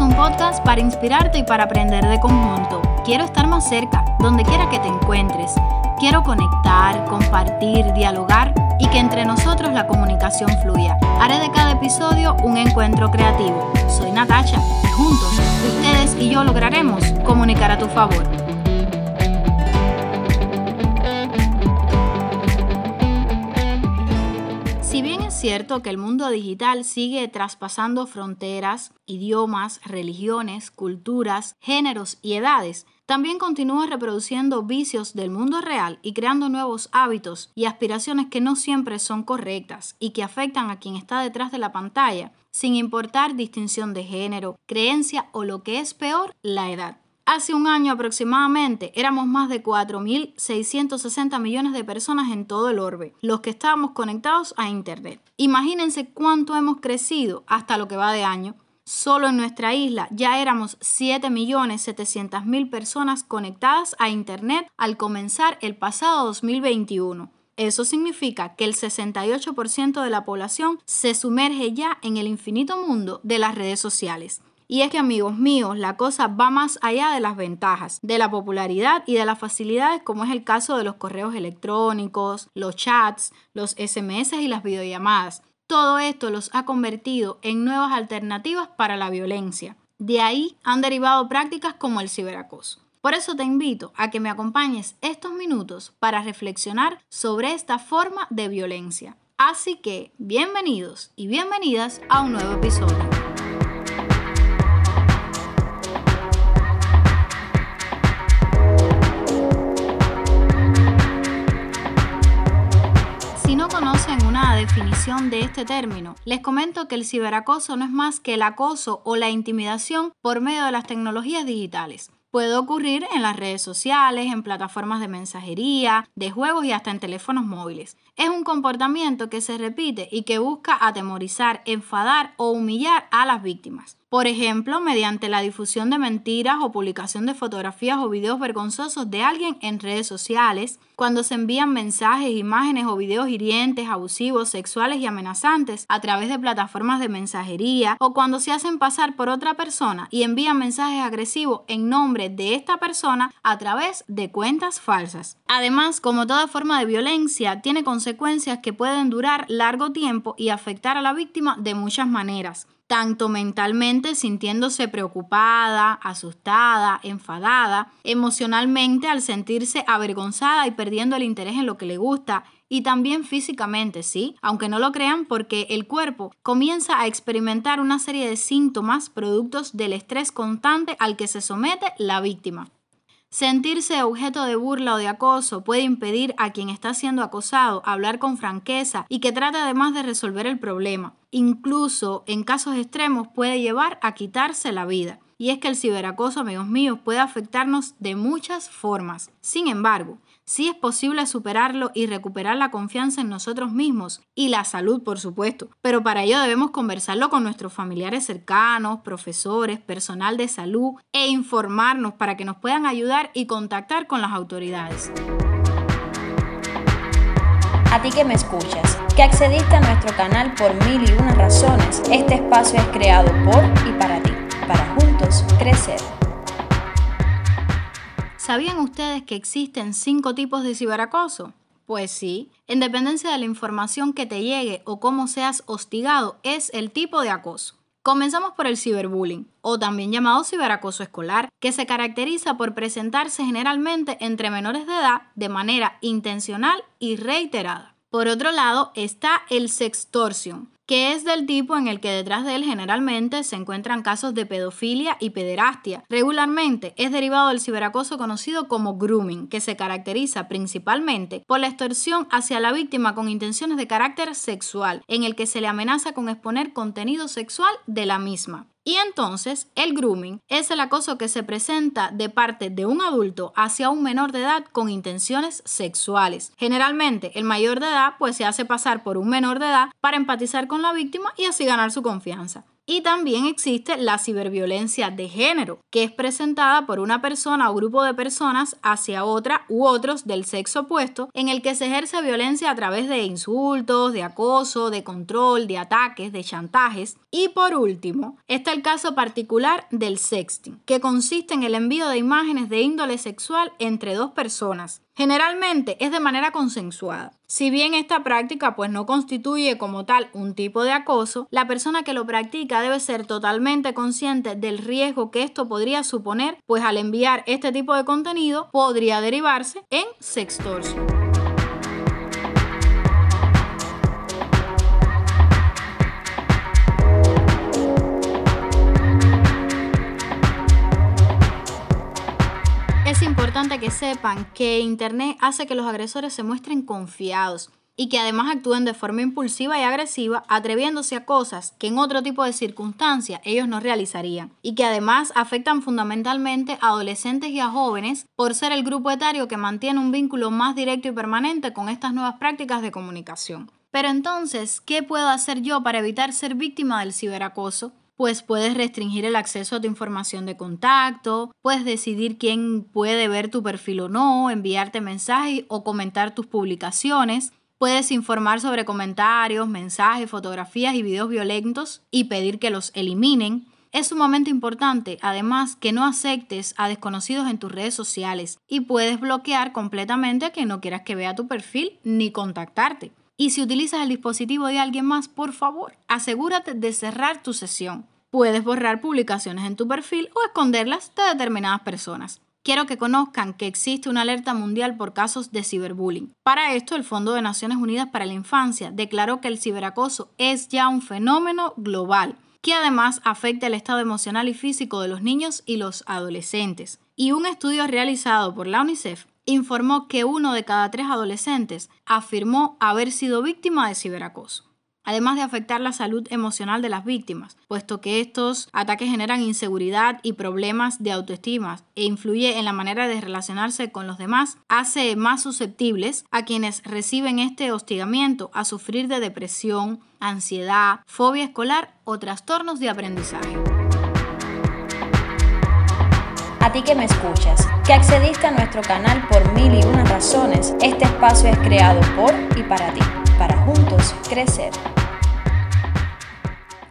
un podcast para inspirarte y para aprender de conjunto. Quiero estar más cerca, donde quiera que te encuentres. Quiero conectar, compartir, dialogar y que entre nosotros la comunicación fluya. Haré de cada episodio un encuentro creativo. Soy Natasha y juntos, ustedes y yo lograremos comunicar a tu favor. Cierto que el mundo digital sigue traspasando fronteras, idiomas, religiones, culturas, géneros y edades, también continúa reproduciendo vicios del mundo real y creando nuevos hábitos y aspiraciones que no siempre son correctas y que afectan a quien está detrás de la pantalla, sin importar distinción de género, creencia o lo que es peor, la edad. Hace un año aproximadamente éramos más de 4.660 millones de personas en todo el orbe, los que estábamos conectados a Internet. Imagínense cuánto hemos crecido hasta lo que va de año. Solo en nuestra isla ya éramos 7.700.000 personas conectadas a Internet al comenzar el pasado 2021. Eso significa que el 68% de la población se sumerge ya en el infinito mundo de las redes sociales. Y es que amigos míos, la cosa va más allá de las ventajas, de la popularidad y de las facilidades como es el caso de los correos electrónicos, los chats, los SMS y las videollamadas. Todo esto los ha convertido en nuevas alternativas para la violencia. De ahí han derivado prácticas como el ciberacoso. Por eso te invito a que me acompañes estos minutos para reflexionar sobre esta forma de violencia. Así que, bienvenidos y bienvenidas a un nuevo episodio. Definición de este término, les comento que el ciberacoso no es más que el acoso o la intimidación por medio de las tecnologías digitales. Puede ocurrir en las redes sociales, en plataformas de mensajería, de juegos y hasta en teléfonos móviles. Es un comportamiento que se repite y que busca atemorizar, enfadar o humillar a las víctimas. Por ejemplo, mediante la difusión de mentiras o publicación de fotografías o videos vergonzosos de alguien en redes sociales, cuando se envían mensajes, imágenes o videos hirientes, abusivos, sexuales y amenazantes a través de plataformas de mensajería, o cuando se hacen pasar por otra persona y envían mensajes agresivos en nombre de esta persona a través de cuentas falsas. Además, como toda forma de violencia, tiene consecuencias que pueden durar largo tiempo y afectar a la víctima de muchas maneras tanto mentalmente sintiéndose preocupada, asustada, enfadada, emocionalmente al sentirse avergonzada y perdiendo el interés en lo que le gusta, y también físicamente, ¿sí? Aunque no lo crean porque el cuerpo comienza a experimentar una serie de síntomas productos del estrés constante al que se somete la víctima. Sentirse objeto de burla o de acoso puede impedir a quien está siendo acosado hablar con franqueza y que trate además de resolver el problema. Incluso en casos extremos puede llevar a quitarse la vida. Y es que el ciberacoso, amigos míos, puede afectarnos de muchas formas. Sin embargo, sí es posible superarlo y recuperar la confianza en nosotros mismos y la salud, por supuesto. Pero para ello debemos conversarlo con nuestros familiares cercanos, profesores, personal de salud e informarnos para que nos puedan ayudar y contactar con las autoridades. A ti que me escuchas, que accediste a nuestro canal por mil y una razones, este espacio es creado por y para ti, para juntos crecer. ¿Sabían ustedes que existen cinco tipos de ciberacoso? Pues sí, en dependencia de la información que te llegue o cómo seas hostigado, es el tipo de acoso. Comenzamos por el ciberbullying, o también llamado ciberacoso escolar, que se caracteriza por presentarse generalmente entre menores de edad de manera intencional y reiterada. Por otro lado está el sextorsion, que es del tipo en el que detrás de él generalmente se encuentran casos de pedofilia y pederastia. Regularmente es derivado del ciberacoso conocido como grooming, que se caracteriza principalmente por la extorsión hacia la víctima con intenciones de carácter sexual, en el que se le amenaza con exponer contenido sexual de la misma. Y entonces el grooming es el acoso que se presenta de parte de un adulto hacia un menor de edad con intenciones sexuales. Generalmente el mayor de edad pues se hace pasar por un menor de edad para empatizar con la víctima y así ganar su confianza. Y también existe la ciberviolencia de género, que es presentada por una persona o grupo de personas hacia otra u otros del sexo opuesto, en el que se ejerce violencia a través de insultos, de acoso, de control, de ataques, de chantajes. Y por último, está el caso particular del sexting, que consiste en el envío de imágenes de índole sexual entre dos personas, Generalmente es de manera consensuada. Si bien esta práctica pues no constituye como tal un tipo de acoso, la persona que lo practica debe ser totalmente consciente del riesgo que esto podría suponer, pues al enviar este tipo de contenido podría derivarse en sextorsión. Que sepan que Internet hace que los agresores se muestren confiados y que además actúen de forma impulsiva y agresiva, atreviéndose a cosas que en otro tipo de circunstancias ellos no realizarían, y que además afectan fundamentalmente a adolescentes y a jóvenes por ser el grupo etario que mantiene un vínculo más directo y permanente con estas nuevas prácticas de comunicación. Pero entonces, ¿qué puedo hacer yo para evitar ser víctima del ciberacoso? Pues puedes restringir el acceso a tu información de contacto, puedes decidir quién puede ver tu perfil o no, enviarte mensajes o comentar tus publicaciones. Puedes informar sobre comentarios, mensajes, fotografías y videos violentos y pedir que los eliminen. Es sumamente importante, además, que no aceptes a desconocidos en tus redes sociales y puedes bloquear completamente a quien no quieras que vea tu perfil ni contactarte. Y si utilizas el dispositivo de alguien más, por favor, asegúrate de cerrar tu sesión. Puedes borrar publicaciones en tu perfil o esconderlas de determinadas personas. Quiero que conozcan que existe una alerta mundial por casos de ciberbullying. Para esto, el Fondo de Naciones Unidas para la Infancia declaró que el ciberacoso es ya un fenómeno global que además afecta el estado emocional y físico de los niños y los adolescentes. Y un estudio realizado por la UNICEF informó que uno de cada tres adolescentes afirmó haber sido víctima de ciberacoso además de afectar la salud emocional de las víctimas, puesto que estos ataques generan inseguridad y problemas de autoestima e influye en la manera de relacionarse con los demás, hace más susceptibles a quienes reciben este hostigamiento a sufrir de depresión, ansiedad, fobia escolar o trastornos de aprendizaje. A ti que me escuchas, que accediste a nuestro canal por mil y una razones, este espacio es creado por y para ti, para juntos crecer.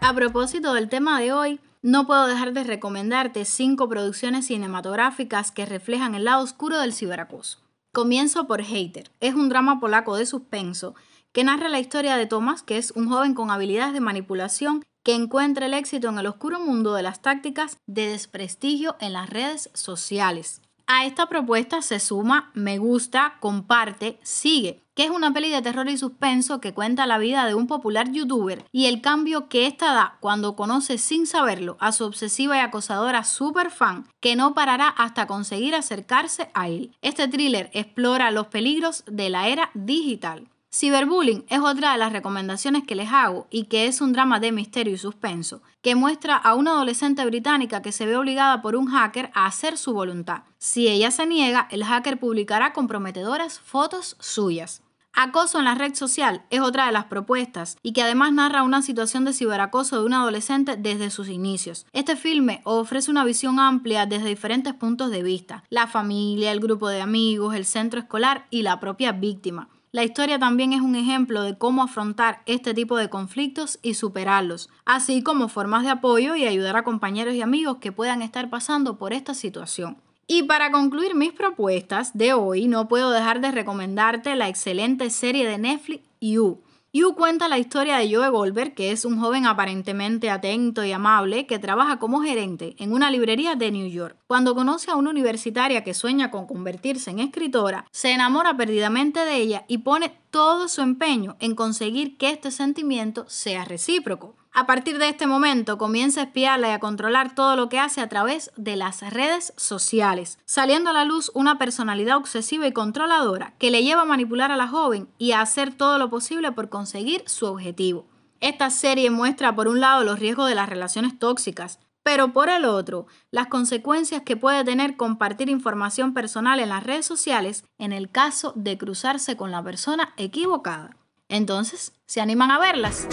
A propósito del tema de hoy, no puedo dejar de recomendarte cinco producciones cinematográficas que reflejan el lado oscuro del ciberacoso. Comienzo por Hater. Es un drama polaco de suspenso que narra la historia de Thomas, que es un joven con habilidades de manipulación que encuentra el éxito en el oscuro mundo de las tácticas de desprestigio en las redes sociales. A esta propuesta se suma Me gusta, comparte, sigue, que es una peli de terror y suspenso que cuenta la vida de un popular youtuber y el cambio que ésta da cuando conoce sin saberlo a su obsesiva y acosadora super fan que no parará hasta conseguir acercarse a él. Este thriller explora los peligros de la era digital. Cyberbullying es otra de las recomendaciones que les hago y que es un drama de misterio y suspenso, que muestra a una adolescente británica que se ve obligada por un hacker a hacer su voluntad. Si ella se niega, el hacker publicará comprometedoras fotos suyas. Acoso en la red social es otra de las propuestas y que además narra una situación de ciberacoso de un adolescente desde sus inicios. Este filme ofrece una visión amplia desde diferentes puntos de vista, la familia, el grupo de amigos, el centro escolar y la propia víctima. La historia también es un ejemplo de cómo afrontar este tipo de conflictos y superarlos, así como formas de apoyo y ayudar a compañeros y amigos que puedan estar pasando por esta situación. Y para concluir mis propuestas de hoy, no puedo dejar de recomendarte la excelente serie de Netflix You. You cuenta la historia de Joe Goldberg, que es un joven aparentemente atento y amable que trabaja como gerente en una librería de New York. Cuando conoce a una universitaria que sueña con convertirse en escritora, se enamora perdidamente de ella y pone todo su empeño en conseguir que este sentimiento sea recíproco. A partir de este momento comienza a espiarla y a controlar todo lo que hace a través de las redes sociales, saliendo a la luz una personalidad obsesiva y controladora que le lleva a manipular a la joven y a hacer todo lo posible por conseguir su objetivo. Esta serie muestra por un lado los riesgos de las relaciones tóxicas, pero por el otro, las consecuencias que puede tener compartir información personal en las redes sociales en el caso de cruzarse con la persona equivocada. Entonces, ¿se animan a verlas?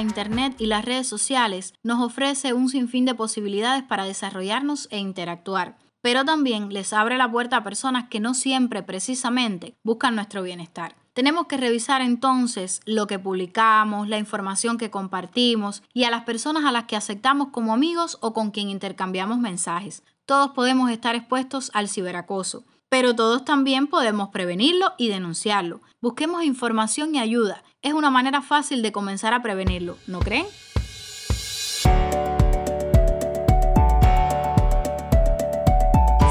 Internet y las redes sociales nos ofrece un sinfín de posibilidades para desarrollarnos e interactuar, pero también les abre la puerta a personas que no siempre precisamente buscan nuestro bienestar. Tenemos que revisar entonces lo que publicamos, la información que compartimos y a las personas a las que aceptamos como amigos o con quien intercambiamos mensajes. Todos podemos estar expuestos al ciberacoso pero todos también podemos prevenirlo y denunciarlo. Busquemos información y ayuda. Es una manera fácil de comenzar a prevenirlo, ¿no creen?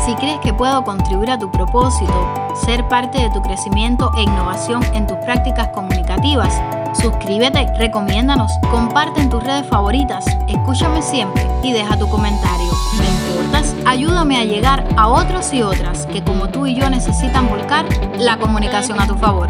Si crees que puedo contribuir a tu propósito, ser parte de tu crecimiento e innovación en tus prácticas comunicativas, suscríbete, recomiéndanos, comparte en tus redes favoritas, escúchame siempre y deja tu comentario. Ayúdame a llegar a otros y otras que como tú y yo necesitan volcar la comunicación a tu favor.